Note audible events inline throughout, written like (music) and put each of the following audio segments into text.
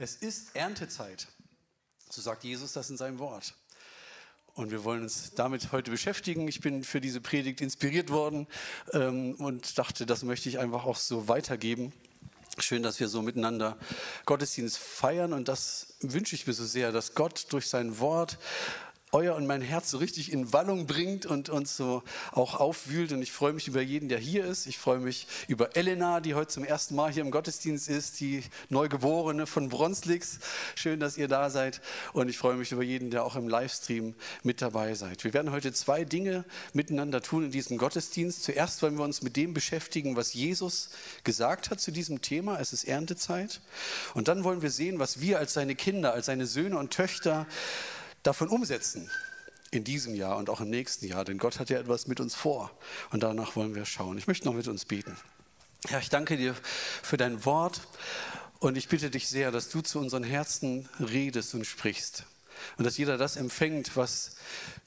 Es ist Erntezeit. So sagt Jesus das in seinem Wort. Und wir wollen uns damit heute beschäftigen. Ich bin für diese Predigt inspiriert worden ähm, und dachte, das möchte ich einfach auch so weitergeben. Schön, dass wir so miteinander Gottesdienst feiern und das wünsche ich mir so sehr, dass Gott durch sein Wort euer und mein Herz so richtig in Wallung bringt und uns so auch aufwühlt. Und ich freue mich über jeden, der hier ist. Ich freue mich über Elena, die heute zum ersten Mal hier im Gottesdienst ist, die Neugeborene von Bronslix. Schön, dass ihr da seid. Und ich freue mich über jeden, der auch im Livestream mit dabei seid. Wir werden heute zwei Dinge miteinander tun in diesem Gottesdienst. Zuerst wollen wir uns mit dem beschäftigen, was Jesus gesagt hat zu diesem Thema. Es ist Erntezeit. Und dann wollen wir sehen, was wir als seine Kinder, als seine Söhne und Töchter davon umsetzen in diesem Jahr und auch im nächsten Jahr, denn Gott hat ja etwas mit uns vor und danach wollen wir schauen. Ich möchte noch mit uns beten. Herr, ich danke dir für dein Wort und ich bitte dich sehr, dass du zu unseren Herzen redest und sprichst und dass jeder das empfängt, was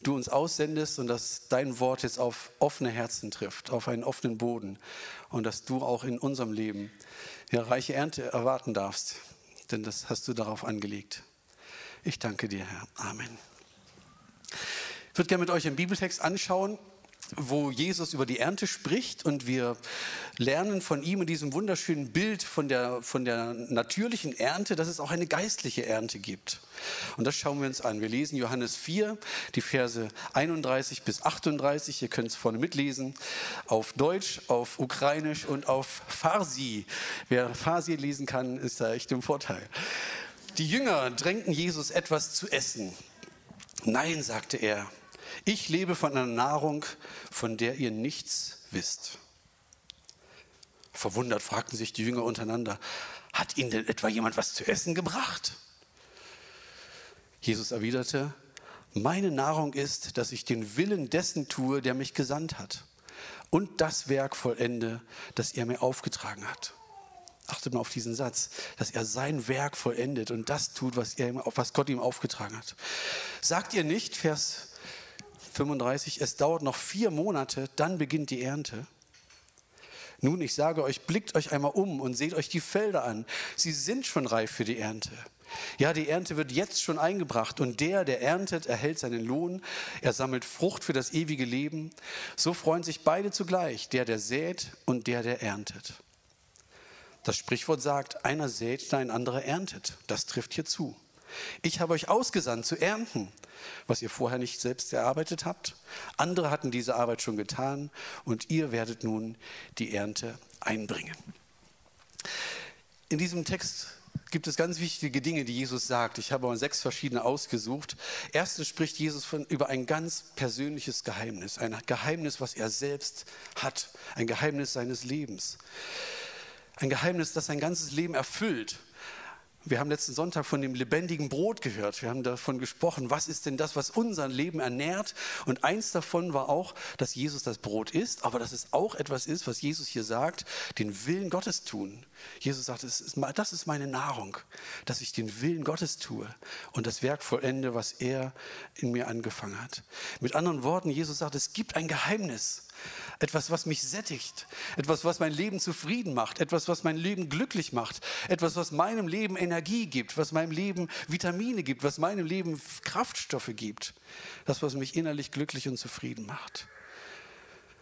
du uns aussendest und dass dein Wort jetzt auf offene Herzen trifft, auf einen offenen Boden und dass du auch in unserem Leben ja, reiche Ernte erwarten darfst, denn das hast du darauf angelegt. Ich danke dir, Herr. Amen. Ich würde gerne mit euch einen Bibeltext anschauen, wo Jesus über die Ernte spricht und wir lernen von ihm in diesem wunderschönen Bild von der, von der natürlichen Ernte, dass es auch eine geistliche Ernte gibt. Und das schauen wir uns an. Wir lesen Johannes 4, die Verse 31 bis 38. Ihr könnt es vorne mitlesen. Auf Deutsch, auf Ukrainisch und auf Farsi. Wer Farsi lesen kann, ist da echt im Vorteil. Die Jünger drängten Jesus etwas zu essen. Nein, sagte er, ich lebe von einer Nahrung, von der ihr nichts wisst. Verwundert fragten sich die Jünger untereinander, hat ihnen denn etwa jemand was zu essen gebracht? Jesus erwiderte, meine Nahrung ist, dass ich den Willen dessen tue, der mich gesandt hat und das Werk vollende, das er mir aufgetragen hat achtet mal auf diesen Satz, dass er sein Werk vollendet und das tut, was, er, was Gott ihm aufgetragen hat. Sagt ihr nicht, Vers 35, es dauert noch vier Monate, dann beginnt die Ernte? Nun, ich sage euch, blickt euch einmal um und seht euch die Felder an. Sie sind schon reif für die Ernte. Ja, die Ernte wird jetzt schon eingebracht und der, der erntet, erhält seinen Lohn. Er sammelt Frucht für das ewige Leben. So freuen sich beide zugleich, der, der sät und der, der erntet. Das Sprichwort sagt, einer sät, ein anderer erntet. Das trifft hier zu. Ich habe euch ausgesandt zu ernten, was ihr vorher nicht selbst erarbeitet habt. Andere hatten diese Arbeit schon getan und ihr werdet nun die Ernte einbringen. In diesem Text gibt es ganz wichtige Dinge, die Jesus sagt. Ich habe mal sechs verschiedene ausgesucht. Erstens spricht Jesus von, über ein ganz persönliches Geheimnis, ein Geheimnis, was er selbst hat, ein Geheimnis seines Lebens. Ein Geheimnis, das sein ganzes Leben erfüllt. Wir haben letzten Sonntag von dem lebendigen Brot gehört. Wir haben davon gesprochen, was ist denn das, was unser Leben ernährt? Und eins davon war auch, dass Jesus das Brot ist, aber dass es auch etwas ist, was Jesus hier sagt, den Willen Gottes tun. Jesus sagt, das ist, meine Nahrung, dass ich den Willen Gottes tue und das Werk vollende, was er in mir angefangen hat. Mit anderen Worten, Jesus sagt, es gibt ein Geheimnis etwas, was mich sättigt, etwas, was mein Leben zufrieden macht, etwas, was mein Leben glücklich macht, etwas, was meinem Leben Energie gibt, was meinem Leben Vitamine gibt, was meinem Leben Kraftstoffe gibt, das, was mich innerlich glücklich und zufrieden macht.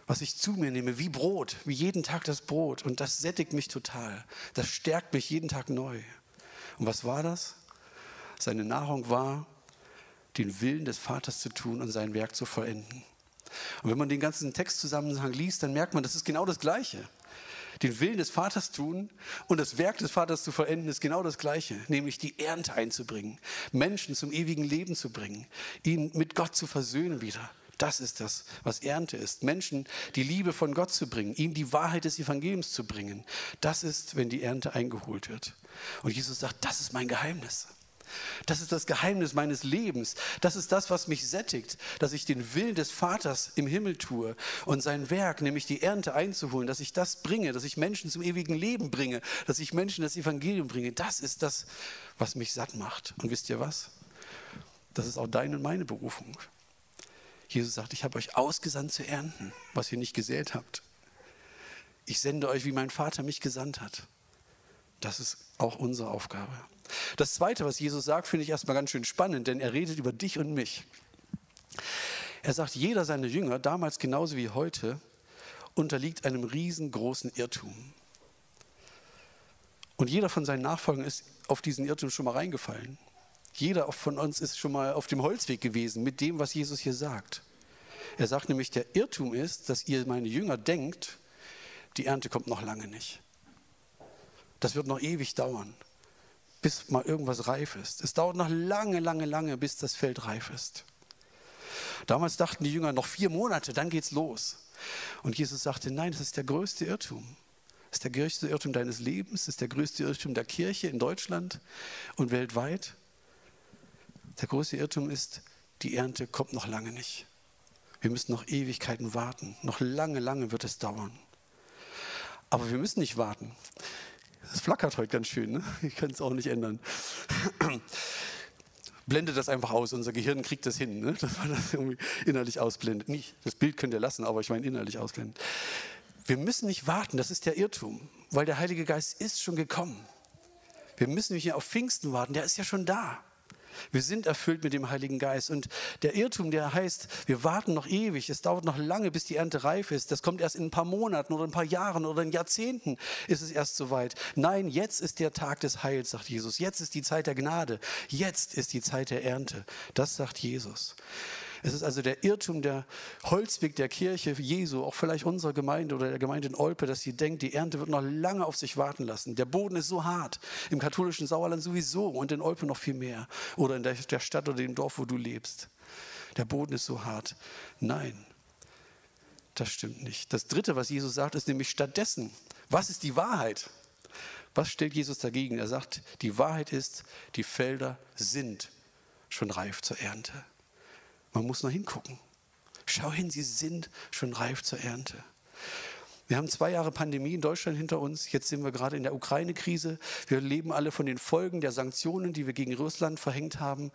Was ich zu mir nehme, wie Brot, wie jeden Tag das Brot. Und das sättigt mich total. Das stärkt mich jeden Tag neu. Und was war das? Seine Nahrung war, den Willen des Vaters zu tun und sein Werk zu vollenden. Und wenn man den ganzen Textzusammenhang liest, dann merkt man, das ist genau das Gleiche. Den Willen des Vaters tun und das Werk des Vaters zu vollenden, ist genau das Gleiche, nämlich die Ernte einzubringen, Menschen zum ewigen Leben zu bringen, ihn mit Gott zu versöhnen wieder. Das ist das, was Ernte ist. Menschen die Liebe von Gott zu bringen, ihm die Wahrheit des Evangeliums zu bringen. Das ist, wenn die Ernte eingeholt wird. Und Jesus sagt, das ist mein Geheimnis. Das ist das Geheimnis meines Lebens. Das ist das, was mich sättigt, dass ich den Willen des Vaters im Himmel tue und sein Werk, nämlich die Ernte einzuholen, dass ich das bringe, dass ich Menschen zum ewigen Leben bringe, dass ich Menschen das Evangelium bringe. Das ist das, was mich satt macht. Und wisst ihr was? Das ist auch deine und meine Berufung. Jesus sagt, ich habe euch ausgesandt zu ernten, was ihr nicht gesät habt. Ich sende euch, wie mein Vater mich gesandt hat. Das ist auch unsere Aufgabe. Das Zweite, was Jesus sagt, finde ich erstmal ganz schön spannend, denn er redet über dich und mich. Er sagt, jeder seiner Jünger, damals genauso wie heute, unterliegt einem riesengroßen Irrtum. Und jeder von seinen Nachfolgern ist auf diesen Irrtum schon mal reingefallen. Jeder von uns ist schon mal auf dem Holzweg gewesen mit dem, was Jesus hier sagt. Er sagt nämlich, der Irrtum ist, dass ihr meine Jünger denkt, die Ernte kommt noch lange nicht. Das wird noch ewig dauern, bis mal irgendwas reif ist. Es dauert noch lange, lange, lange, bis das Feld reif ist. Damals dachten die Jünger noch vier Monate, dann geht's los. Und Jesus sagte, nein, das ist der größte Irrtum. Das ist der größte Irrtum deines Lebens, das ist der größte Irrtum der Kirche in Deutschland und weltweit. Der größte Irrtum ist, die Ernte kommt noch lange nicht. Wir müssen noch Ewigkeiten warten. Noch lange, lange wird es dauern. Aber wir müssen nicht warten. Es flackert heute ganz schön, ne? (laughs) ich kann es auch nicht ändern. (clears throat) Blende das einfach aus, unser Gehirn kriegt das hin, ne? (laughs) dass man das irgendwie innerlich ausblendet. Nicht, das Bild könnt ihr lassen, aber ich meine innerlich ausblenden. Wir müssen nicht warten, das ist der Irrtum, weil der Heilige Geist ist schon gekommen. Wir müssen nicht auf Pfingsten warten, der ist ja schon da. Wir sind erfüllt mit dem Heiligen Geist. Und der Irrtum, der heißt, wir warten noch ewig, es dauert noch lange, bis die Ernte reif ist. Das kommt erst in ein paar Monaten oder ein paar Jahren oder in Jahrzehnten ist es erst soweit. Nein, jetzt ist der Tag des Heils, sagt Jesus. Jetzt ist die Zeit der Gnade. Jetzt ist die Zeit der Ernte. Das sagt Jesus. Es ist also der Irrtum der Holzweg der Kirche Jesu, auch vielleicht unserer Gemeinde oder der Gemeinde in Olpe, dass sie denkt, die Ernte wird noch lange auf sich warten lassen. Der Boden ist so hart, im katholischen Sauerland sowieso und in Olpe noch viel mehr. Oder in der, der Stadt oder dem Dorf, wo du lebst. Der Boden ist so hart. Nein, das stimmt nicht. Das Dritte, was Jesus sagt, ist nämlich stattdessen, was ist die Wahrheit? Was stellt Jesus dagegen? Er sagt, die Wahrheit ist, die Felder sind schon reif zur Ernte. Man muss nur hingucken. Schau hin, sie sind schon reif zur Ernte. Wir haben zwei Jahre Pandemie in Deutschland hinter uns. Jetzt sind wir gerade in der Ukraine-Krise. Wir leben alle von den Folgen der Sanktionen, die wir gegen Russland verhängt haben.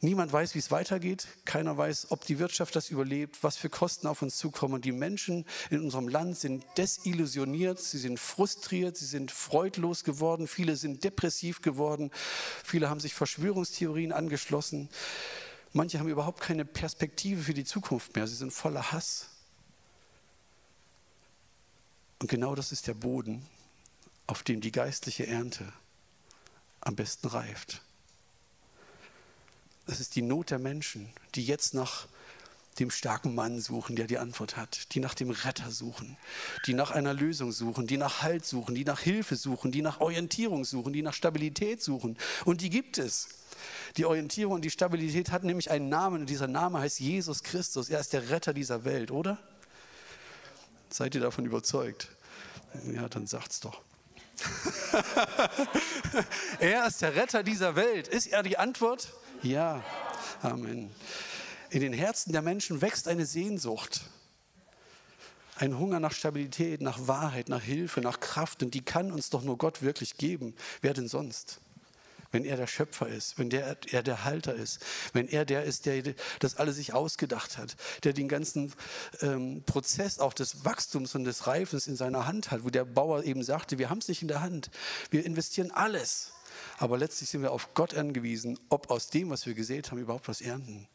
Niemand weiß, wie es weitergeht. Keiner weiß, ob die Wirtschaft das überlebt, was für Kosten auf uns zukommen. Die Menschen in unserem Land sind desillusioniert, sie sind frustriert, sie sind freudlos geworden, viele sind depressiv geworden, viele haben sich Verschwörungstheorien angeschlossen. Manche haben überhaupt keine Perspektive für die Zukunft mehr. Sie sind voller Hass. Und genau das ist der Boden, auf dem die geistliche Ernte am besten reift. Das ist die Not der Menschen, die jetzt nach dem starken Mann suchen, der die Antwort hat, die nach dem Retter suchen, die nach einer Lösung suchen, die nach Halt suchen, die nach Hilfe suchen, die nach Orientierung suchen, die nach Stabilität suchen. Und die gibt es. Die Orientierung und die Stabilität hat nämlich einen Namen und dieser Name heißt Jesus Christus. Er ist der Retter dieser Welt, oder? Seid ihr davon überzeugt? Ja, dann sagt's doch. (laughs) er ist der Retter dieser Welt. Ist er die Antwort? Ja. Amen. In den Herzen der Menschen wächst eine Sehnsucht. Ein Hunger nach Stabilität, nach Wahrheit, nach Hilfe, nach Kraft. Und die kann uns doch nur Gott wirklich geben. Wer denn sonst? Wenn er der Schöpfer ist, wenn der, er der Halter ist, wenn er der ist, der das alles sich ausgedacht hat, der den ganzen ähm, Prozess auch des Wachstums und des Reifens in seiner Hand hat, wo der Bauer eben sagte, wir haben es nicht in der Hand, wir investieren alles, aber letztlich sind wir auf Gott angewiesen, ob aus dem, was wir gesät haben, überhaupt was ernten.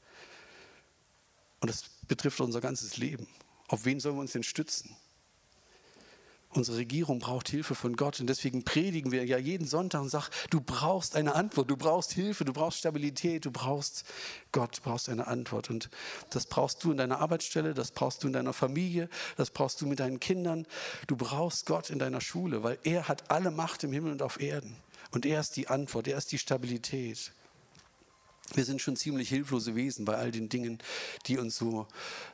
Und das betrifft unser ganzes Leben. Auf wen sollen wir uns denn stützen? Unsere Regierung braucht Hilfe von Gott und deswegen predigen wir ja jeden Sonntag und sagen, du brauchst eine Antwort, du brauchst Hilfe, du brauchst Stabilität, du brauchst Gott, du brauchst eine Antwort. Und das brauchst du in deiner Arbeitsstelle, das brauchst du in deiner Familie, das brauchst du mit deinen Kindern. Du brauchst Gott in deiner Schule, weil er hat alle Macht im Himmel und auf Erden. Und er ist die Antwort, er ist die Stabilität. Wir sind schon ziemlich hilflose Wesen bei all den Dingen, die uns so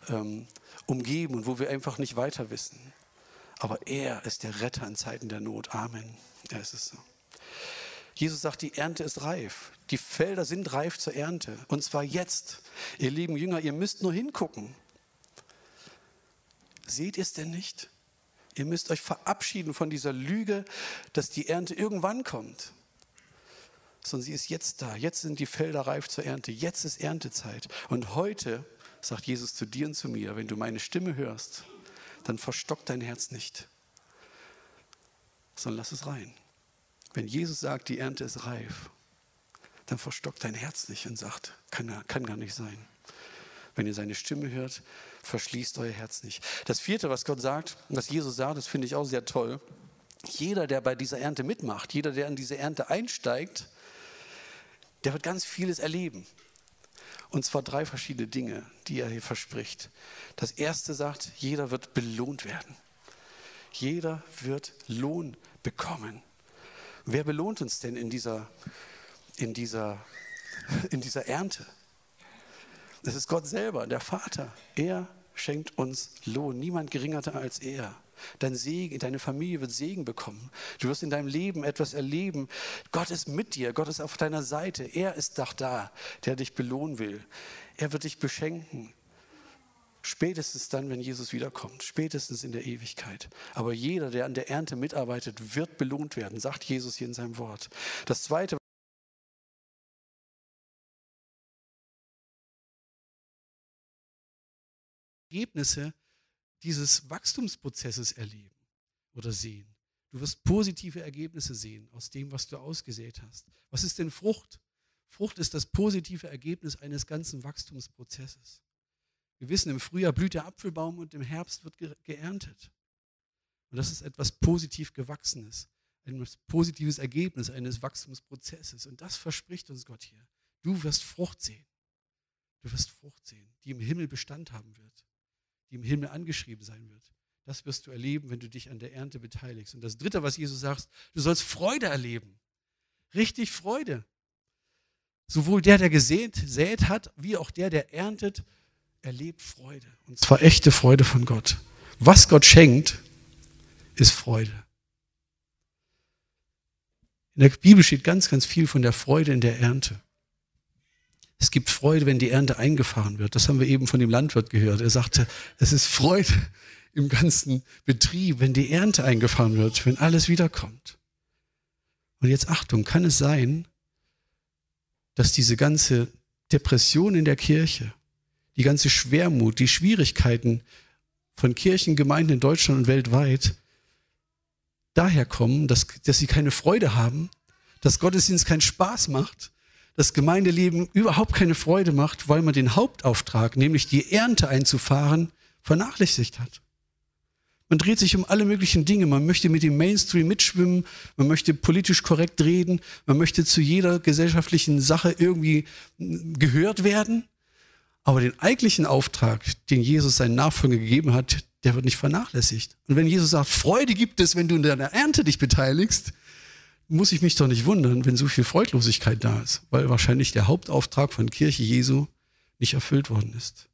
ähm, umgeben und wo wir einfach nicht weiter wissen. Aber er ist der Retter in Zeiten der Not. Amen. Ja, ist es so. Jesus sagt, die Ernte ist reif. Die Felder sind reif zur Ernte. Und zwar jetzt. Ihr lieben Jünger, ihr müsst nur hingucken. Seht ihr es denn nicht? Ihr müsst euch verabschieden von dieser Lüge, dass die Ernte irgendwann kommt. Sondern sie ist jetzt da. Jetzt sind die Felder reif zur Ernte. Jetzt ist Erntezeit. Und heute sagt Jesus zu dir und zu mir, wenn du meine Stimme hörst, dann verstock dein Herz nicht, sondern lass es rein. Wenn Jesus sagt, die Ernte ist reif, dann verstockt dein Herz nicht und sagt, kann, kann gar nicht sein. Wenn ihr seine Stimme hört, verschließt euer Herz nicht. Das vierte, was Gott sagt, was Jesus sagt, das finde ich auch sehr toll. Jeder, der bei dieser Ernte mitmacht, jeder, der in diese Ernte einsteigt, der wird ganz vieles erleben. Und zwar drei verschiedene Dinge, die er hier verspricht. Das erste sagt, jeder wird belohnt werden. Jeder wird Lohn bekommen. Wer belohnt uns denn in dieser, in dieser, (laughs) in dieser Ernte? Das ist Gott selber, der Vater. Er schenkt uns Lohn. Niemand geringer als er. Dein Segen, deine Familie wird Segen bekommen. Du wirst in deinem Leben etwas erleben. Gott ist mit dir. Gott ist auf deiner Seite. Er ist doch da, der dich belohnen will. Er wird dich beschenken. Spätestens dann, wenn Jesus wiederkommt, spätestens in der Ewigkeit. Aber jeder, der an der Ernte mitarbeitet, wird belohnt werden, sagt Jesus hier in seinem Wort. Das Zweite, Ergebnisse dieses Wachstumsprozesses erleben oder sehen. Du wirst positive Ergebnisse sehen aus dem, was du ausgesät hast. Was ist denn Frucht? Frucht ist das positive Ergebnis eines ganzen Wachstumsprozesses. Wir wissen, im Frühjahr blüht der Apfelbaum und im Herbst wird ge geerntet. Und das ist etwas positiv Gewachsenes, ein positives Ergebnis eines Wachstumsprozesses. Und das verspricht uns Gott hier. Du wirst Frucht sehen. Du wirst Frucht sehen, die im Himmel Bestand haben wird die im Himmel angeschrieben sein wird. Das wirst du erleben, wenn du dich an der Ernte beteiligst. Und das Dritte, was Jesus sagt, du sollst Freude erleben. Richtig Freude. Sowohl der, der gesät, sät hat, wie auch der, der erntet, erlebt Freude. Und zwar echte Freude von Gott. Was Gott schenkt, ist Freude. In der Bibel steht ganz, ganz viel von der Freude in der Ernte. Es gibt Freude, wenn die Ernte eingefahren wird. Das haben wir eben von dem Landwirt gehört. Er sagte, es ist Freude im ganzen Betrieb, wenn die Ernte eingefahren wird, wenn alles wiederkommt. Und jetzt Achtung, kann es sein, dass diese ganze Depression in der Kirche, die ganze Schwermut, die Schwierigkeiten von Kirchengemeinden in Deutschland und weltweit daher kommen, dass, dass sie keine Freude haben, dass Gottesdienst keinen Spaß macht, das Gemeindeleben überhaupt keine Freude macht, weil man den Hauptauftrag, nämlich die Ernte einzufahren, vernachlässigt hat. Man dreht sich um alle möglichen Dinge. Man möchte mit dem Mainstream mitschwimmen, man möchte politisch korrekt reden, man möchte zu jeder gesellschaftlichen Sache irgendwie gehört werden. Aber den eigentlichen Auftrag, den Jesus seinen Nachfolgern gegeben hat, der wird nicht vernachlässigt. Und wenn Jesus sagt, Freude gibt es, wenn du in deiner Ernte dich beteiligst, muss ich mich doch nicht wundern, wenn so viel Freudlosigkeit da ist, weil wahrscheinlich der Hauptauftrag von Kirche Jesu nicht erfüllt worden ist.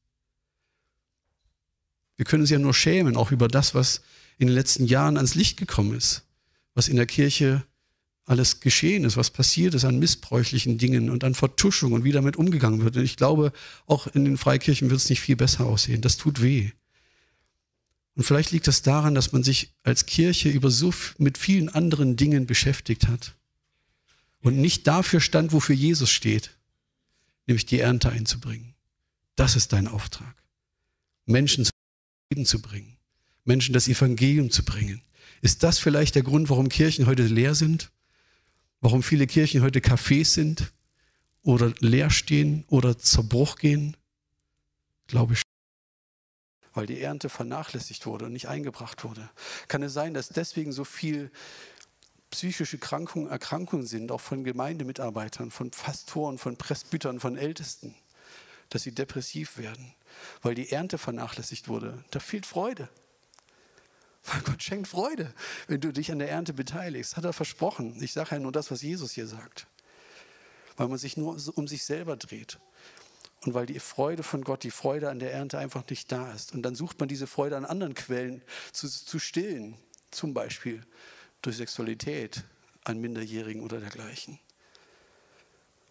Wir können uns ja nur schämen, auch über das, was in den letzten Jahren ans Licht gekommen ist, was in der Kirche alles geschehen ist, was passiert ist an missbräuchlichen Dingen und an Vertuschung und wie damit umgegangen wird. Und ich glaube, auch in den Freikirchen wird es nicht viel besser aussehen. Das tut weh. Und vielleicht liegt das daran, dass man sich als Kirche über so mit vielen anderen Dingen beschäftigt hat und nicht dafür stand, wofür Jesus steht, nämlich die Ernte einzubringen. Das ist dein Auftrag. Menschen zum Leben zu bringen, Menschen das Evangelium zu bringen. Ist das vielleicht der Grund, warum Kirchen heute leer sind? Warum viele Kirchen heute Cafés sind oder leer stehen oder zur Bruch gehen? Glaube ich weil die Ernte vernachlässigt wurde und nicht eingebracht wurde. Kann es sein, dass deswegen so viel psychische Krankungen, Erkrankungen sind, auch von Gemeindemitarbeitern, von Pastoren, von Presbytern, von Ältesten, dass sie depressiv werden, weil die Ernte vernachlässigt wurde. Da fehlt Freude. Weil Gott schenkt Freude, wenn du dich an der Ernte beteiligst. Hat er versprochen. Ich sage ja nur das, was Jesus hier sagt. Weil man sich nur um sich selber dreht und weil die Freude von Gott, die Freude an der Ernte einfach nicht da ist. Und dann sucht man diese Freude an anderen Quellen zu, zu stillen, zum Beispiel durch Sexualität an Minderjährigen oder dergleichen.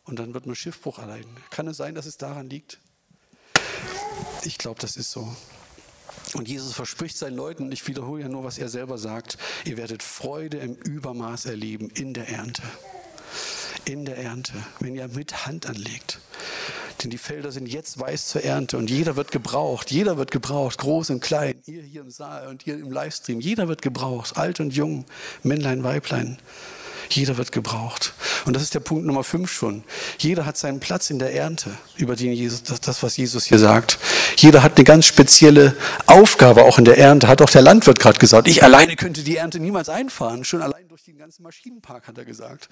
Und dann wird man Schiffbruch erleiden. Kann es sein, dass es daran liegt? Ich glaube, das ist so. Und Jesus verspricht seinen Leuten, ich wiederhole ja nur, was er selber sagt, ihr werdet Freude im Übermaß erleben in der Ernte. In der Ernte, wenn ihr mit Hand anlegt. Denn die Felder sind jetzt weiß zur Ernte und jeder wird gebraucht. Jeder wird gebraucht, groß und klein. Ihr hier im Saal und ihr im Livestream. Jeder wird gebraucht, alt und jung, Männlein, Weiblein. Jeder wird gebraucht. Und das ist der Punkt Nummer fünf schon. Jeder hat seinen Platz in der Ernte, über den Jesus, das, was Jesus hier sagt. Jeder hat eine ganz spezielle Aufgabe auch in der Ernte, hat auch der Landwirt gerade gesagt. Ich alleine könnte die Ernte niemals einfahren. Schon allein durch den ganzen Maschinenpark hat er gesagt.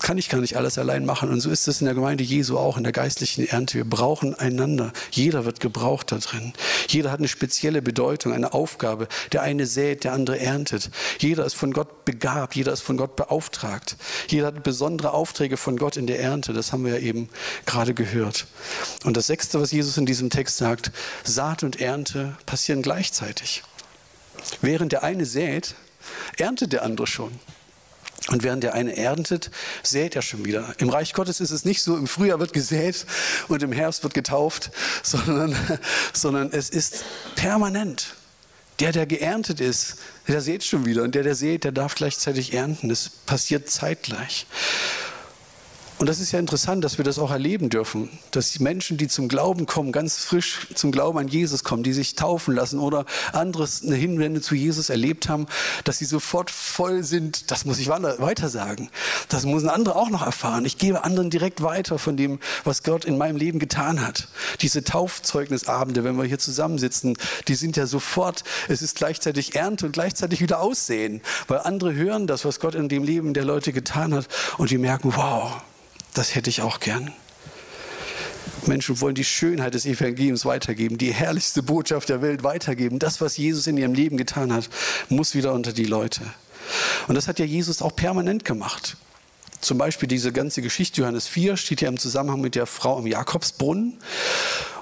Kann ich gar nicht alles allein machen. Und so ist es in der Gemeinde Jesu auch, in der geistlichen Ernte. Wir brauchen einander. Jeder wird gebraucht da drin. Jeder hat eine spezielle Bedeutung, eine Aufgabe. Der eine sät, der andere erntet. Jeder ist von Gott begabt, jeder ist von Gott beauftragt. Jeder hat besondere Aufträge von Gott in der Ernte. Das haben wir ja eben gerade gehört. Und das Sechste, was Jesus in diesem Text sagt, Saat und Ernte passieren gleichzeitig. Während der eine sät, erntet der andere schon. Und während der eine erntet, sät er schon wieder. Im Reich Gottes ist es nicht so, im Frühjahr wird gesät und im Herbst wird getauft, (laughs) sondern, sondern es ist permanent. Der, der geerntet ist, der sät schon wieder. Und der, der sät, der darf gleichzeitig ernten. Das passiert zeitgleich. Und das ist ja interessant, dass wir das auch erleben dürfen, dass die Menschen, die zum Glauben kommen, ganz frisch zum Glauben an Jesus kommen, die sich taufen lassen oder anderes eine Hinwende zu Jesus erlebt haben, dass sie sofort voll sind. Das muss ich weiter sagen. Das müssen andere auch noch erfahren. Ich gebe anderen direkt weiter von dem, was Gott in meinem Leben getan hat. Diese Taufzeugnisabende, wenn wir hier zusammensitzen, die sind ja sofort, es ist gleichzeitig Ernte und gleichzeitig wieder Aussehen, weil andere hören das, was Gott in dem Leben der Leute getan hat und die merken, wow, das hätte ich auch gern. Menschen wollen die Schönheit des Evangeliums weitergeben, die herrlichste Botschaft der Welt weitergeben. Das, was Jesus in ihrem Leben getan hat, muss wieder unter die Leute. Und das hat ja Jesus auch permanent gemacht. Zum Beispiel diese ganze Geschichte, Johannes 4, steht ja im Zusammenhang mit der Frau am Jakobsbrunnen.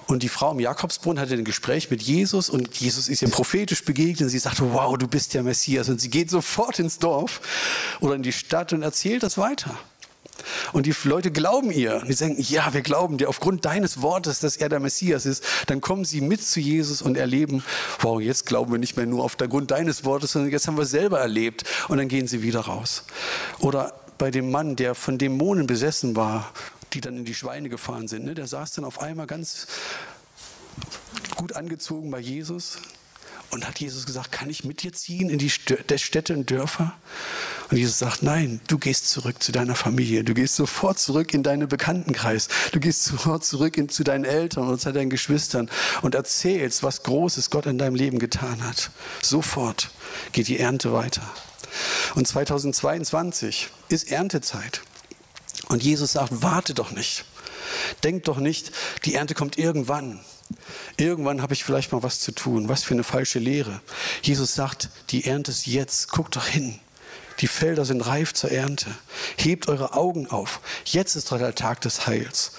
Und die Frau am Jakobsbrunnen hatte ein Gespräch mit Jesus und Jesus ist ihr prophetisch begegnet. Und sie sagte, wow, du bist der Messias. Und sie geht sofort ins Dorf oder in die Stadt und erzählt das weiter. Und die Leute glauben ihr. Und die sagen, ja, wir glauben dir aufgrund deines Wortes, dass er der Messias ist. Dann kommen sie mit zu Jesus und erleben, wow, jetzt glauben wir nicht mehr nur auf der Grund deines Wortes, sondern jetzt haben wir es selber erlebt. Und dann gehen sie wieder raus. Oder bei dem Mann, der von Dämonen besessen war, die dann in die Schweine gefahren sind, ne, der saß dann auf einmal ganz gut angezogen bei Jesus und hat Jesus gesagt, kann ich mit dir ziehen in die Städte und Dörfer? Und Jesus sagt, nein, du gehst zurück zu deiner Familie. Du gehst sofort zurück in deinen Bekanntenkreis. Du gehst sofort zurück in, zu deinen Eltern und zu deinen Geschwistern und erzählst, was Großes Gott in deinem Leben getan hat. Sofort geht die Ernte weiter. Und 2022 ist Erntezeit. Und Jesus sagt, warte doch nicht. Denk doch nicht, die Ernte kommt irgendwann. Irgendwann habe ich vielleicht mal was zu tun. Was für eine falsche Lehre. Jesus sagt, die Ernte ist jetzt. Guckt doch hin. Die Felder sind reif zur Ernte. Hebt eure Augen auf. Jetzt ist doch der Tag des Heils.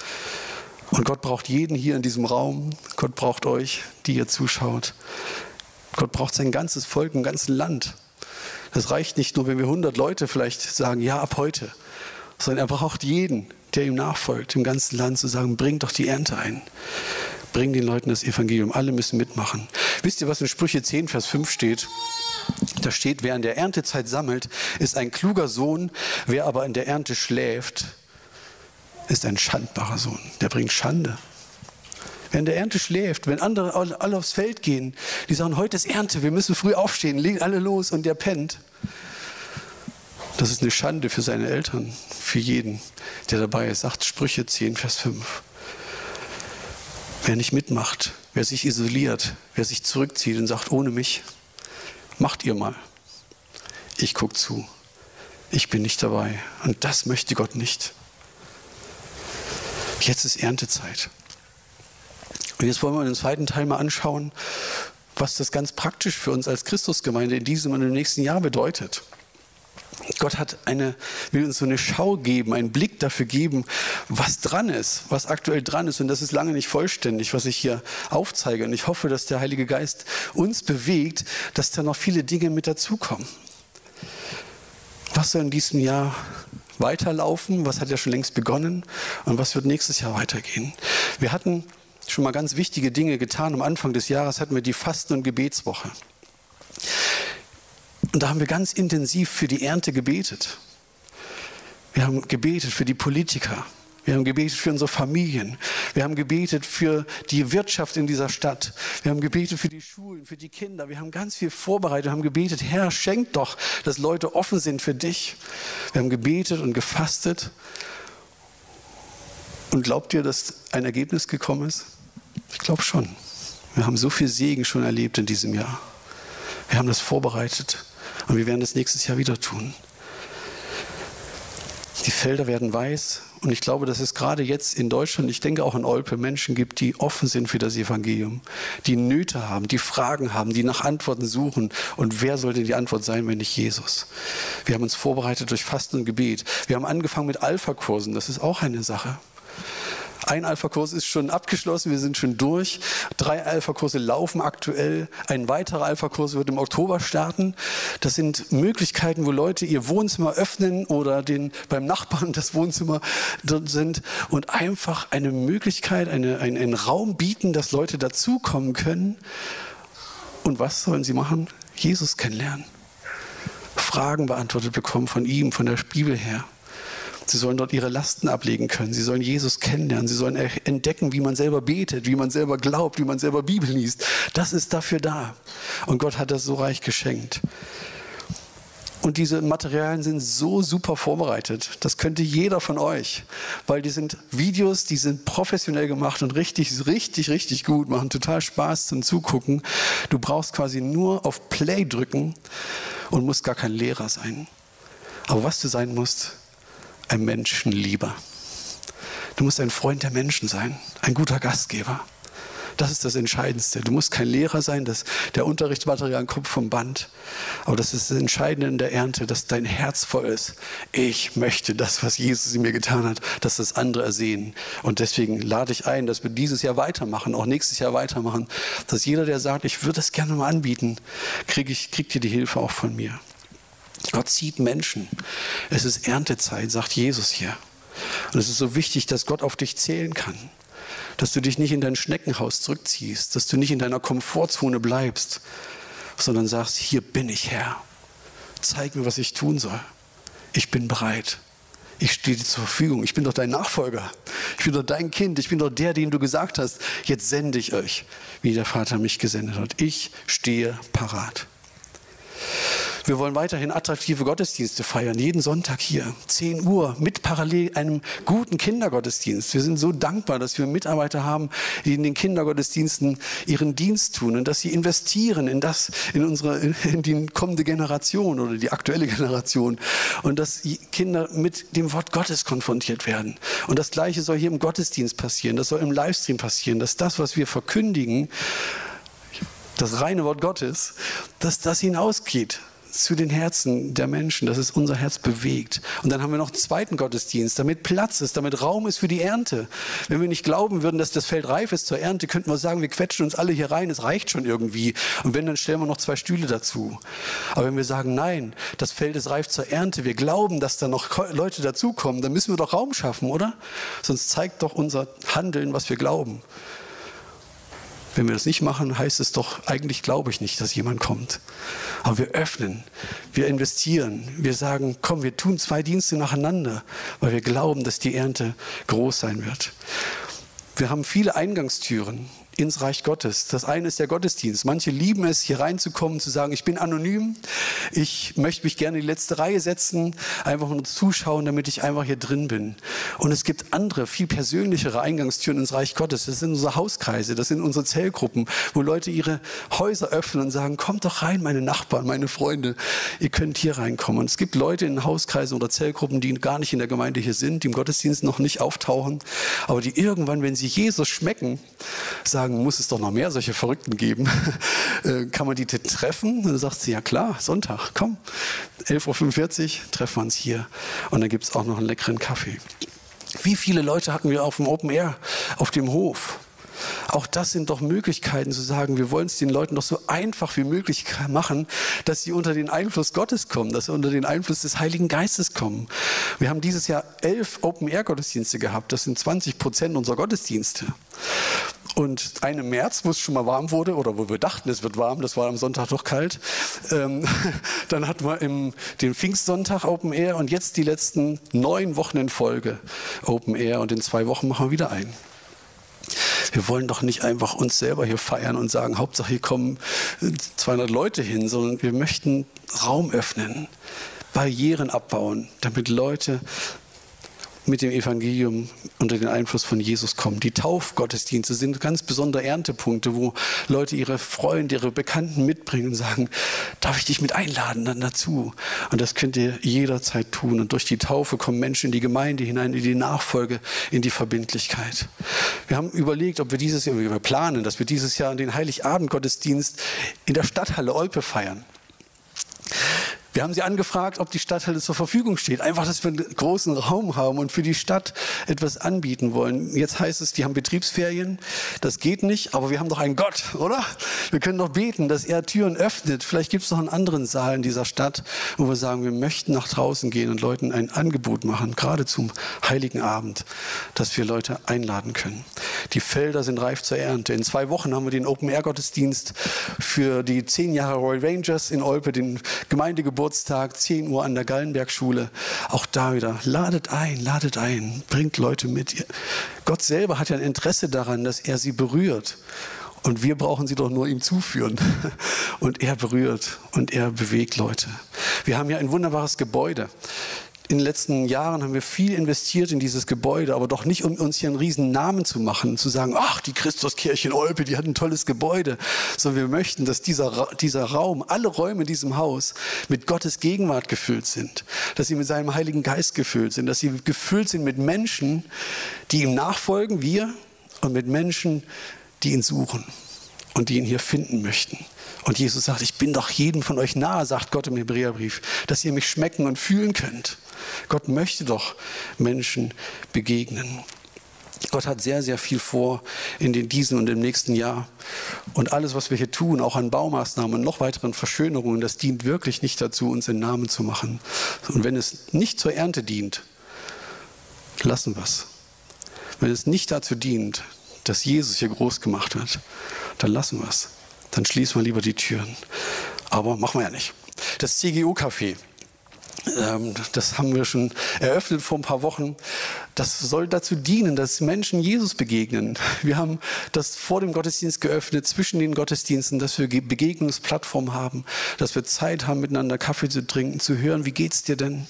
Und Gott braucht jeden hier in diesem Raum. Gott braucht euch, die ihr zuschaut. Gott braucht sein ganzes Volk, ein ganzes Land. Das reicht nicht nur, wenn wir 100 Leute vielleicht sagen, ja, ab heute, sondern er braucht jeden, der ihm nachfolgt, im ganzen Land zu sagen, bringt doch die Ernte ein. Bring den Leuten das Evangelium. Alle müssen mitmachen. Wisst ihr, was in Sprüche 10, Vers 5 steht? Da steht, wer in der Erntezeit sammelt, ist ein kluger Sohn. Wer aber in der Ernte schläft, ist ein schandbarer Sohn. Der bringt Schande. Wer in der Ernte schläft, wenn andere alle aufs Feld gehen, die sagen, heute ist Ernte, wir müssen früh aufstehen, legen alle los und der pennt. Das ist eine Schande für seine Eltern, für jeden, der dabei ist. Sagt Sprüche 10, Vers 5. Wer nicht mitmacht, wer sich isoliert, wer sich zurückzieht und sagt, ohne mich, macht ihr mal. Ich gucke zu. Ich bin nicht dabei. Und das möchte Gott nicht. Jetzt ist Erntezeit. Und jetzt wollen wir den zweiten Teil mal anschauen, was das ganz praktisch für uns als Christusgemeinde in diesem und im nächsten Jahr bedeutet. Gott hat eine, will uns so eine Schau geben, einen Blick dafür geben, was dran ist, was aktuell dran ist. Und das ist lange nicht vollständig, was ich hier aufzeige. Und ich hoffe, dass der Heilige Geist uns bewegt, dass da noch viele Dinge mit dazukommen. Was soll in diesem Jahr weiterlaufen? Was hat ja schon längst begonnen? Und was wird nächstes Jahr weitergehen? Wir hatten schon mal ganz wichtige Dinge getan. Am Anfang des Jahres hatten wir die Fasten- und Gebetswoche. Und da haben wir ganz intensiv für die Ernte gebetet. Wir haben gebetet für die Politiker, Wir haben gebetet für unsere Familien. Wir haben gebetet für die Wirtschaft in dieser Stadt. Wir haben gebetet für die Schulen, für die Kinder. Wir haben ganz viel vorbereitet. Wir haben gebetet, Herr, schenk doch, dass Leute offen sind für dich. Wir haben gebetet und gefastet. Und glaubt ihr, dass ein Ergebnis gekommen ist? Ich glaube schon. Wir haben so viel Segen schon erlebt in diesem Jahr. Wir haben das vorbereitet und wir werden das nächstes Jahr wieder tun. Die Felder werden weiß und ich glaube, dass es gerade jetzt in Deutschland, ich denke auch in Olpe, Menschen gibt, die offen sind für das Evangelium, die Nöte haben, die Fragen haben, die nach Antworten suchen. Und wer sollte die Antwort sein, wenn nicht Jesus? Wir haben uns vorbereitet durch Fasten und Gebet. Wir haben angefangen mit Alpha-Kursen, das ist auch eine Sache. Ein Alpha-Kurs ist schon abgeschlossen, wir sind schon durch. Drei Alpha-Kurse laufen aktuell. Ein weiterer Alpha-Kurs wird im Oktober starten. Das sind Möglichkeiten, wo Leute ihr Wohnzimmer öffnen oder den, beim Nachbarn das Wohnzimmer sind und einfach eine Möglichkeit, eine, einen, einen Raum bieten, dass Leute dazukommen können. Und was sollen sie machen? Jesus kennenlernen. Fragen beantwortet bekommen von ihm, von der Bibel her. Sie sollen dort ihre Lasten ablegen können. Sie sollen Jesus kennenlernen. Sie sollen entdecken, wie man selber betet, wie man selber glaubt, wie man selber Bibel liest. Das ist dafür da. Und Gott hat das so reich geschenkt. Und diese Materialien sind so super vorbereitet. Das könnte jeder von euch, weil die sind Videos, die sind professionell gemacht und richtig, richtig, richtig gut, machen total Spaß zum Zugucken. Du brauchst quasi nur auf Play drücken und musst gar kein Lehrer sein. Aber was du sein musst, ein Menschenlieber. Du musst ein Freund der Menschen sein, ein guter Gastgeber. Das ist das Entscheidendste. Du musst kein Lehrer sein, dass der Unterrichtsmaterial kommt vom Band. Aber das ist das Entscheidende in der Ernte, dass dein Herz voll ist. Ich möchte das, was Jesus in mir getan hat, dass das andere ersehen. Und deswegen lade ich ein, dass wir dieses Jahr weitermachen, auch nächstes Jahr weitermachen. Dass jeder, der sagt, ich würde das gerne mal anbieten, krieg ich, kriegt ihr die Hilfe auch von mir. Gott sieht Menschen. Es ist Erntezeit, sagt Jesus hier. Und es ist so wichtig, dass Gott auf dich zählen kann. Dass du dich nicht in dein Schneckenhaus zurückziehst, dass du nicht in deiner Komfortzone bleibst, sondern sagst, hier bin ich Herr. Zeig mir, was ich tun soll. Ich bin bereit. Ich stehe dir zur Verfügung. Ich bin doch dein Nachfolger. Ich bin doch dein Kind. Ich bin doch der, den du gesagt hast. Jetzt sende ich euch, wie der Vater mich gesendet hat. Ich stehe parat. Wir wollen weiterhin attraktive Gottesdienste feiern, jeden Sonntag hier, 10 Uhr, mit parallel einem guten Kindergottesdienst. Wir sind so dankbar, dass wir Mitarbeiter haben, die in den Kindergottesdiensten ihren Dienst tun und dass sie investieren in das, in unsere, in die kommende Generation oder die aktuelle Generation und dass Kinder mit dem Wort Gottes konfrontiert werden. Und das Gleiche soll hier im Gottesdienst passieren, das soll im Livestream passieren, dass das, was wir verkündigen, das reine Wort Gottes, dass das hinausgeht zu den Herzen der Menschen, dass es unser Herz bewegt. Und dann haben wir noch einen zweiten Gottesdienst, damit Platz ist, damit Raum ist für die Ernte. Wenn wir nicht glauben würden, dass das Feld reif ist zur Ernte, könnten wir sagen, wir quetschen uns alle hier rein, es reicht schon irgendwie. Und wenn, dann stellen wir noch zwei Stühle dazu. Aber wenn wir sagen, nein, das Feld ist reif zur Ernte, wir glauben, dass da noch Leute dazukommen, dann müssen wir doch Raum schaffen, oder? Sonst zeigt doch unser Handeln, was wir glauben. Wenn wir das nicht machen, heißt es doch, eigentlich glaube ich nicht, dass jemand kommt. Aber wir öffnen, wir investieren, wir sagen, komm, wir tun zwei Dienste nacheinander, weil wir glauben, dass die Ernte groß sein wird. Wir haben viele Eingangstüren ins Reich Gottes. Das eine ist der Gottesdienst. Manche lieben es, hier reinzukommen, zu sagen, ich bin anonym, ich möchte mich gerne in die letzte Reihe setzen, einfach nur zuschauen, damit ich einfach hier drin bin. Und es gibt andere, viel persönlichere Eingangstüren ins Reich Gottes. Das sind unsere Hauskreise, das sind unsere Zellgruppen, wo Leute ihre Häuser öffnen und sagen, kommt doch rein, meine Nachbarn, meine Freunde, ihr könnt hier reinkommen. Und es gibt Leute in Hauskreisen oder Zellgruppen, die gar nicht in der Gemeinde hier sind, die im Gottesdienst noch nicht auftauchen, aber die irgendwann, wenn sie Jesus schmecken, sagen, sagen, muss es doch noch mehr solche Verrückten geben. (laughs) Äh, kann man die treffen? Und dann sagt sie, ja klar, Sonntag, komm. 11.45 Uhr treffen wir uns hier. Und dann gibt es auch noch einen leckeren Kaffee. Wie viele Leute hatten wir auf dem Open Air, auf dem Hof? Auch das sind doch Möglichkeiten zu sagen, wir wollen es den Leuten doch so einfach wie möglich machen, dass sie unter den Einfluss Gottes kommen, dass sie unter den Einfluss des Heiligen Geistes kommen. Wir haben dieses Jahr elf Open-Air-Gottesdienste gehabt. Das sind 20 Prozent unserer Gottesdienste. Und einem März, wo es schon mal warm wurde, oder wo wir dachten, es wird warm, das war am Sonntag doch kalt, ähm, (laughs) dann hatten wir im, den Pfingstsonntag Open Air und jetzt die letzten neun Wochen in Folge Open Air und in zwei Wochen machen wir wieder ein. Wir wollen doch nicht einfach uns selber hier feiern und sagen, Hauptsache hier kommen 200 Leute hin, sondern wir möchten Raum öffnen, Barrieren abbauen, damit Leute mit dem Evangelium unter den Einfluss von Jesus kommen. Die Taufgottesdienste sind ganz besondere Erntepunkte, wo Leute ihre Freunde, ihre Bekannten mitbringen und sagen, darf ich dich mit einladen dann dazu? Und das könnt ihr jederzeit tun. Und durch die Taufe kommen Menschen in die Gemeinde hinein, in die Nachfolge, in die Verbindlichkeit. Wir haben überlegt, ob wir dieses Jahr, wir planen, dass wir dieses Jahr den Heiligabend-Gottesdienst in der Stadthalle Olpe feiern. Wir haben sie angefragt, ob die Stadthalle zur Verfügung steht. Einfach, dass wir einen großen Raum haben und für die Stadt etwas anbieten wollen. Jetzt heißt es, die haben Betriebsferien. Das geht nicht, aber wir haben doch einen Gott, oder? Wir können doch beten, dass er Türen öffnet. Vielleicht gibt es noch einen anderen Saal in dieser Stadt, wo wir sagen, wir möchten nach draußen gehen und Leuten ein Angebot machen, gerade zum Heiligen Abend, dass wir Leute einladen können. Die Felder sind reif zur Ernte. In zwei Wochen haben wir den Open-Air-Gottesdienst für die zehn Jahre Royal Rangers in Olpe, den Gemeindegeburtstag Geburtstag, 10 Uhr an der Gallenbergschule. Auch da wieder, ladet ein, ladet ein, bringt Leute mit. Gott selber hat ja ein Interesse daran, dass er sie berührt. Und wir brauchen sie doch nur ihm zuführen. (laughs) Und er berührt und er bewegt Leute. Wir haben ja ein wunderbares Gebäude in den letzten Jahren haben wir viel investiert in dieses Gebäude, aber doch nicht, um uns hier einen riesen Namen zu machen, zu sagen, ach, die Christuskirche in Olpe, die hat ein tolles Gebäude, sondern wir möchten, dass dieser, dieser Raum, alle Räume in diesem Haus mit Gottes Gegenwart gefüllt sind, dass sie mit seinem Heiligen Geist gefüllt sind, dass sie gefüllt sind mit Menschen, die ihm nachfolgen, wir, und mit Menschen, die ihn suchen und die ihn hier finden möchten. Und Jesus sagt, ich bin doch jedem von euch nahe, sagt Gott im Hebräerbrief, dass ihr mich schmecken und fühlen könnt. Gott möchte doch Menschen begegnen. Gott hat sehr, sehr viel vor in den, diesem und im nächsten Jahr. Und alles, was wir hier tun, auch an Baumaßnahmen und noch weiteren Verschönerungen, das dient wirklich nicht dazu, uns in Namen zu machen. Und wenn es nicht zur Ernte dient, lassen wir es. Wenn es nicht dazu dient, dass Jesus hier groß gemacht wird, dann lassen wir es. Dann schließen wir lieber die Türen. Aber machen wir ja nicht. Das CGU-Café das haben wir schon eröffnet vor ein paar Wochen. Das soll dazu dienen, dass Menschen Jesus begegnen. Wir haben das vor dem Gottesdienst geöffnet, zwischen den Gottesdiensten, dass wir Begegnungsplattformen haben, dass wir Zeit haben, miteinander Kaffee zu trinken, zu hören, wie geht's dir denn?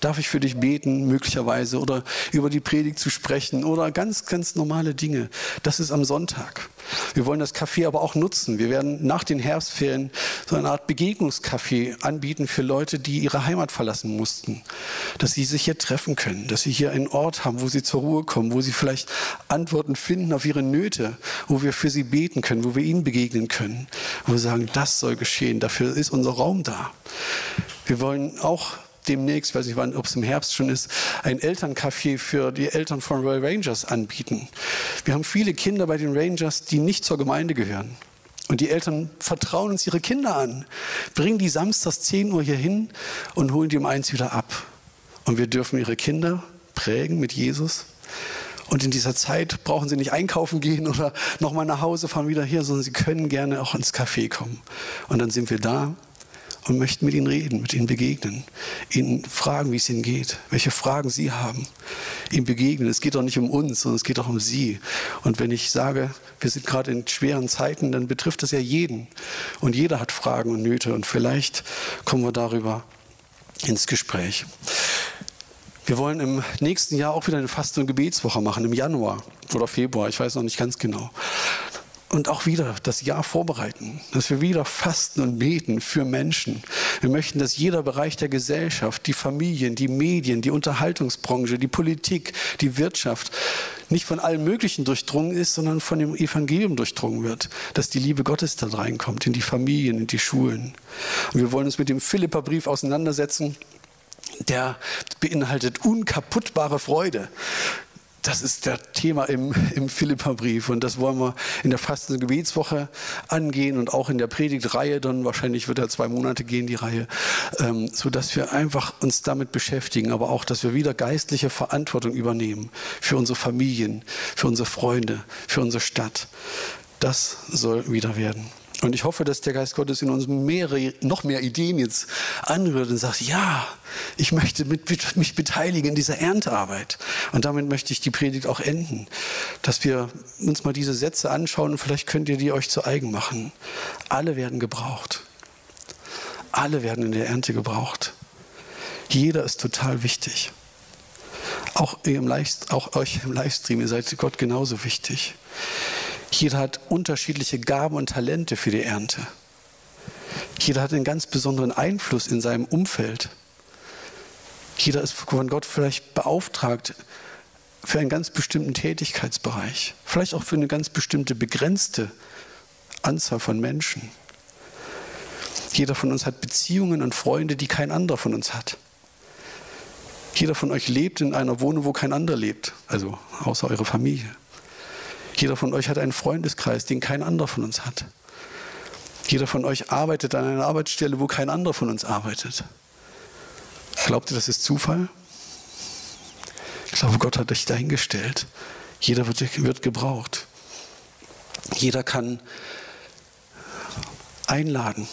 Darf ich für dich beten, möglicherweise, oder über die Predigt zu sprechen oder ganz, ganz normale Dinge. Das ist am Sonntag. Wir wollen das Café aber auch nutzen. Wir werden nach den Herbstferien so eine Art Begegnungscafé anbieten für Leute, die ihre Heimat verlassen mussten. Dass sie sich hier treffen können, dass sie hier einen Ort haben, wo sie zur Ruhe kommen, wo sie vielleicht Antworten finden auf ihre Nöte, wo wir für sie beten können, wo wir ihnen begegnen können, wo wir sagen, das soll geschehen, dafür ist unser Raum da. Wir wollen auch demnächst, weiß ich wann, ob es im Herbst schon ist, ein Elterncafé für die Eltern von Royal Rangers anbieten. Wir haben viele Kinder bei den Rangers, die nicht zur Gemeinde gehören. Und die Eltern vertrauen uns ihre Kinder an, bringen die samstags 10 Uhr hier hin und holen die um eins wieder ab. Und wir dürfen ihre Kinder prägen mit Jesus. Und in dieser Zeit brauchen sie nicht einkaufen gehen oder nochmal nach Hause fahren wieder hier, sondern sie können gerne auch ins Café kommen. Und dann sind wir da und möchten mit ihnen reden, mit ihnen begegnen, ihnen fragen, wie es ihnen geht, welche Fragen sie haben, ihnen begegnen. Es geht doch nicht um uns, sondern es geht auch um sie. Und wenn ich sage, wir sind gerade in schweren Zeiten, dann betrifft das ja jeden. Und jeder hat Fragen und Nöte und vielleicht kommen wir darüber ins Gespräch. Wir wollen im nächsten Jahr auch wieder eine Fasten- und Gebetswoche machen, im Januar oder Februar, ich weiß noch nicht ganz genau und auch wieder das Jahr vorbereiten, dass wir wieder fasten und beten für Menschen. Wir möchten, dass jeder Bereich der Gesellschaft, die Familien, die Medien, die Unterhaltungsbranche, die Politik, die Wirtschaft nicht von allem Möglichen durchdrungen ist, sondern von dem Evangelium durchdrungen wird, dass die Liebe Gottes da reinkommt, in die Familien, in die Schulen. Und wir wollen uns mit dem Philipperbrief auseinandersetzen, der beinhaltet unkaputtbare Freude. das ist das Thema im, im Philipperbrief und das wollen wir in der Fasten- und Gebetswoche angehen und auch in der Predigtreihe, dann wahrscheinlich wird ja zwei Monate gehen, die Reihe, ähm, sodass wir einfach uns damit beschäftigen, aber auch, dass wir wieder geistliche Verantwortung übernehmen für unsere Familien, für unsere Freunde, für unsere Stadt. Das soll wieder werden. Und ich hoffe, dass der Geist Gottes in uns mehrere, noch mehr Ideen jetzt anrührt und sagt, ja, ich möchte mit, mich beteiligen in dieser Erntearbeit. Und damit möchte ich die Predigt auch enden, dass wir uns mal diese Sätze anschauen und vielleicht könnt ihr die euch zu eigen machen. Alle werden gebraucht. Alle werden in der Ernte gebraucht. Jeder ist total wichtig. Auch, im auch euch im Livestream, ihr seid Gott genauso wichtig. Jeder hat unterschiedliche Gaben und Talente für die Ernte. Jeder hat einen ganz besonderen Einfluss in seinem Umfeld. Jeder ist von Gott vielleicht beauftragt für einen ganz bestimmten Tätigkeitsbereich, vielleicht auch für eine ganz bestimmte begrenzte Anzahl von Menschen. Jeder von uns hat Beziehungen und Freunde, die kein anderer von uns hat. Jeder von euch lebt in einer Wohnung, wo kein anderer lebt, also außer eure Familie. Jeder von euch hat einen Freundeskreis, den kein anderer von uns hat. Jeder von euch arbeitet an einer Arbeitsstelle, wo kein anderer von uns arbeitet. Glaubt ihr, das ist Zufall? Ich glaube, Gott hat euch dahingestellt. Jeder wird, wird gebraucht. Jeder kann einladen.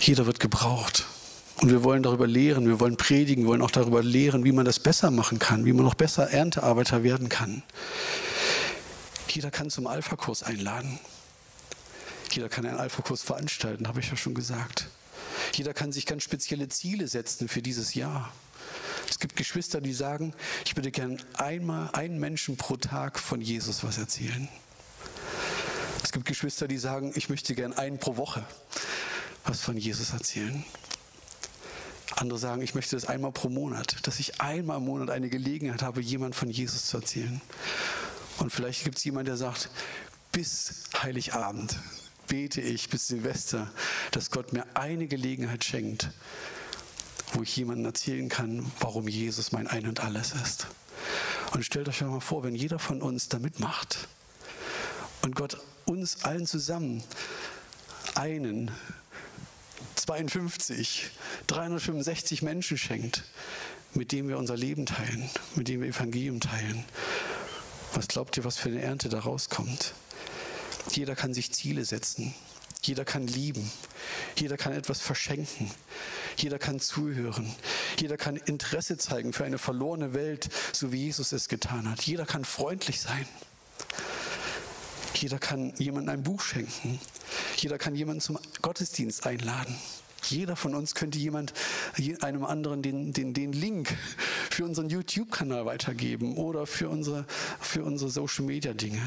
Jeder wird gebraucht. Und wir wollen darüber lehren, wir wollen predigen, wir wollen auch darüber lehren, wie man das besser machen kann, wie man noch besser Erntearbeiter werden kann. Jeder kann zum Alpha-Kurs einladen. Jeder kann einen Alpha-Kurs veranstalten, habe ich ja schon gesagt. Jeder kann sich ganz spezielle Ziele setzen für dieses Jahr. Es gibt Geschwister, die sagen, ich würde gern einmal einen Menschen pro Tag von Jesus was erzählen. Es gibt Geschwister, die sagen, ich möchte gern einen pro Woche was von Jesus erzählen. Andere sagen, ich möchte das einmal pro Monat, dass ich einmal im Monat eine Gelegenheit habe, jemand von Jesus zu erzählen. Und vielleicht gibt es jemanden, der sagt, bis Heiligabend bete ich, bis Silvester, dass Gott mir eine Gelegenheit schenkt, wo ich jemandem erzählen kann, warum Jesus mein Ein und Alles ist. Und stellt euch mal vor, wenn jeder von uns da mitmacht und Gott uns allen zusammen einen, 52, 365 Menschen schenkt, mit denen wir unser Leben teilen, mit denen wir Evangelium teilen was glaubt ihr, was für eine Ernte da rauskommt? Jeder kann sich Ziele setzen. Jeder kann lieben. Jeder kann etwas verschenken. Jeder kann zuhören. Jeder kann Interesse zeigen für eine verlorene Welt, so wie Jesus es getan hat. Jeder kann freundlich sein. Jeder kann jemandem ein Buch schenken. Jeder kann jemanden zum Gottesdienst einladen. Jeder von uns könnte jemand, einem anderen den, den, den Link für unseren YouTube-Kanal weitergeben oder für unsere, für unsere Social-Media-Dinge.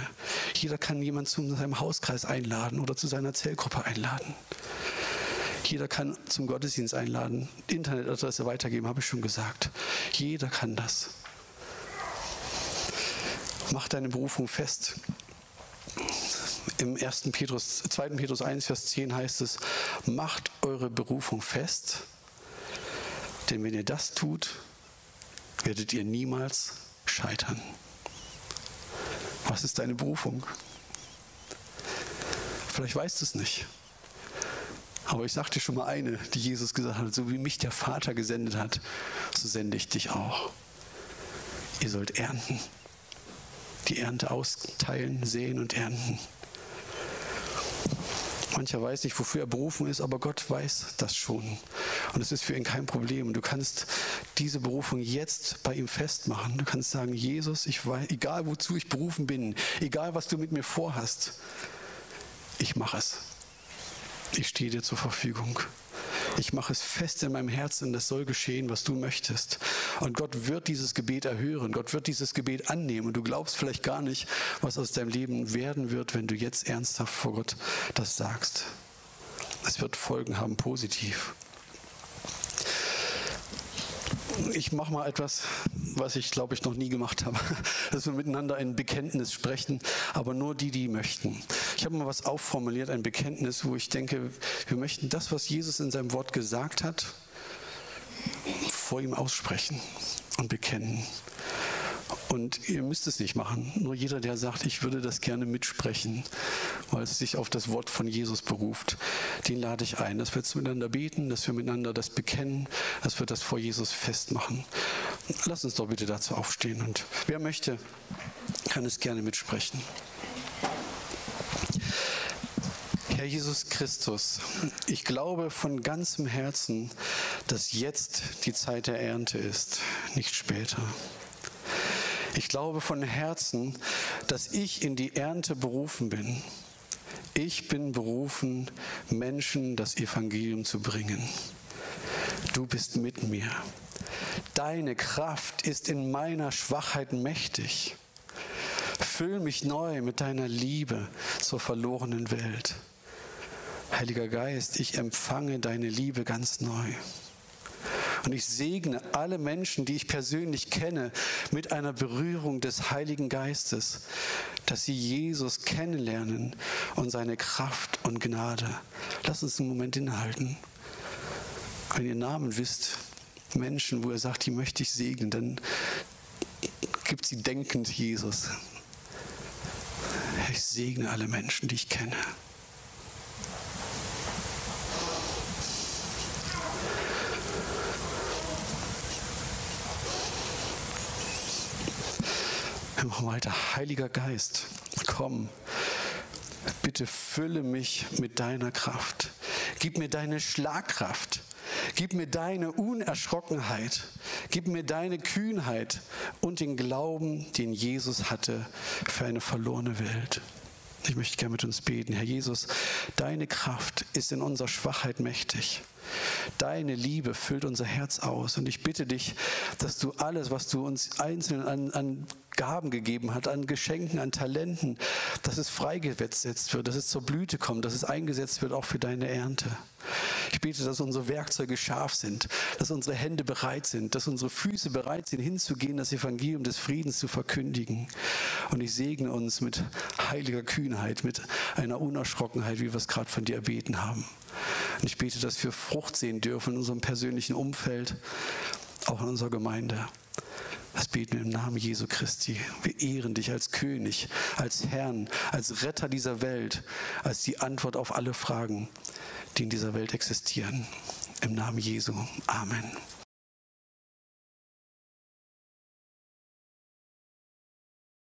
Jeder kann jemanden zu seinem Hauskreis einladen oder zu seiner Zellgruppe einladen. Jeder kann zum Gottesdienst einladen, Internetadresse weitergeben, habe ich schon gesagt. Jeder kann das. Mach deine Berufung fest. Im 1. Petrus, 2. Petrus 1, Vers 10 heißt es, macht eure Berufung fest, denn wenn ihr das tut, werdet ihr niemals scheitern. Was ist deine Berufung? Vielleicht weißt du es nicht. Aber ich dir schon mal eine, die Jesus gesagt hat, so wie mich der Vater gesendet hat, so sende ich dich auch. Ihr sollt ernten. Die Ernte austeilen, sehen und ernten. Mancher weiß nicht, wofür er berufen ist, aber Gott weiß das schon. Und es ist für ihn kein Problem. Du kannst diese Berufung jetzt bei ihm festmachen. Du kannst sagen, Jesus, ich weiß, egal wozu ich berufen bin, egal was du mit mir vorhast, ich mache es. Ich stehe dir zur Verfügung. Ich mache es fest in meinem Herzen, das soll geschehen, was du möchtest. Und Gott wird dieses Gebet erhören. Gott wird dieses Gebet annehmen. Und du glaubst vielleicht gar nicht, was aus deinem Leben werden wird, wenn du jetzt ernsthaft vor Gott das sagst. Es wird Folgen haben, positiv. Ich mache mal etwas, was ich glaube ich noch nie gemacht habe, (laughs) dass wir miteinander ein Bekenntnis sprechen, aber nur die, die möchten. Ich habe mal was aufformuliert, ein Bekenntnis, wo ich denke, wir möchten das, was Jesus in seinem Wort gesagt hat, vor ihm aussprechen und bekennen. Und ihr müsst es nicht machen. Nur jeder, der sagt, ich würde das gerne mitsprechen, weil es sich auf das Wort von Jesus beruft, den lade ich ein, dass wir jetzt miteinander beten, dass wir miteinander das bekennen, dass wir das vor Jesus festmachen. Lass uns doch bitte dazu aufstehen. Und wer möchte, kann es gerne mitsprechen. Herr Jesus Christus, ich glaube von ganzem Herzen, dass jetzt die Zeit der Ernte ist, nicht später. Ich glaube von Herzen, dass ich in die Ernte berufen bin. Ich bin berufen, Menschen das Evangelium zu bringen. Du bist mit mir. Deine Kraft ist in meiner Schwachheit mächtig. Füll mich neu mit deiner Liebe zur verlorenen Welt. Heiliger Geist, ich empfange deine Liebe ganz neu. Und ich segne alle Menschen, die ich persönlich kenne, mit einer Berührung des Heiligen Geistes, dass sie Jesus kennenlernen und seine Kraft und Gnade. Lass uns einen Moment innehalten. Wenn ihr Namen wisst, Menschen, wo er sagt, die möchte ich segnen, dann gibt sie denkend Jesus. Ich segne alle Menschen, die ich kenne. Machen weiter. Heiliger Geist, komm, bitte fülle mich mit deiner Kraft. Gib mir deine Schlagkraft. Gib mir deine Unerschrockenheit. Gib mir deine Kühnheit und den Glauben, den Jesus hatte für eine verlorene Welt. Ich möchte gerne mit uns beten. Herr Jesus, deine Kraft ist in unserer Schwachheit mächtig. Deine Liebe füllt unser Herz aus. Und ich bitte dich, dass du alles, was du uns einzeln an, an Gaben gegeben hat, an Geschenken, an Talenten, dass es freigesetzt wird, dass es zur Blüte kommt, dass es eingesetzt wird auch für deine Ernte. Ich bete, dass unsere Werkzeuge scharf sind, dass unsere Hände bereit sind, dass unsere Füße bereit sind, hinzugehen, das Evangelium des Friedens zu verkündigen. Und ich segne uns mit heiliger Kühnheit, mit einer Unerschrockenheit, wie wir es gerade von dir erbeten haben. Und ich bete, dass wir Frucht sehen dürfen in unserem persönlichen Umfeld, auch in unserer Gemeinde. Das beten wir im Namen Jesu Christi. Wir ehren dich als König, als Herrn, als Retter dieser Welt, als die Antwort auf alle Fragen, die in dieser Welt existieren. Im Namen Jesu. Amen.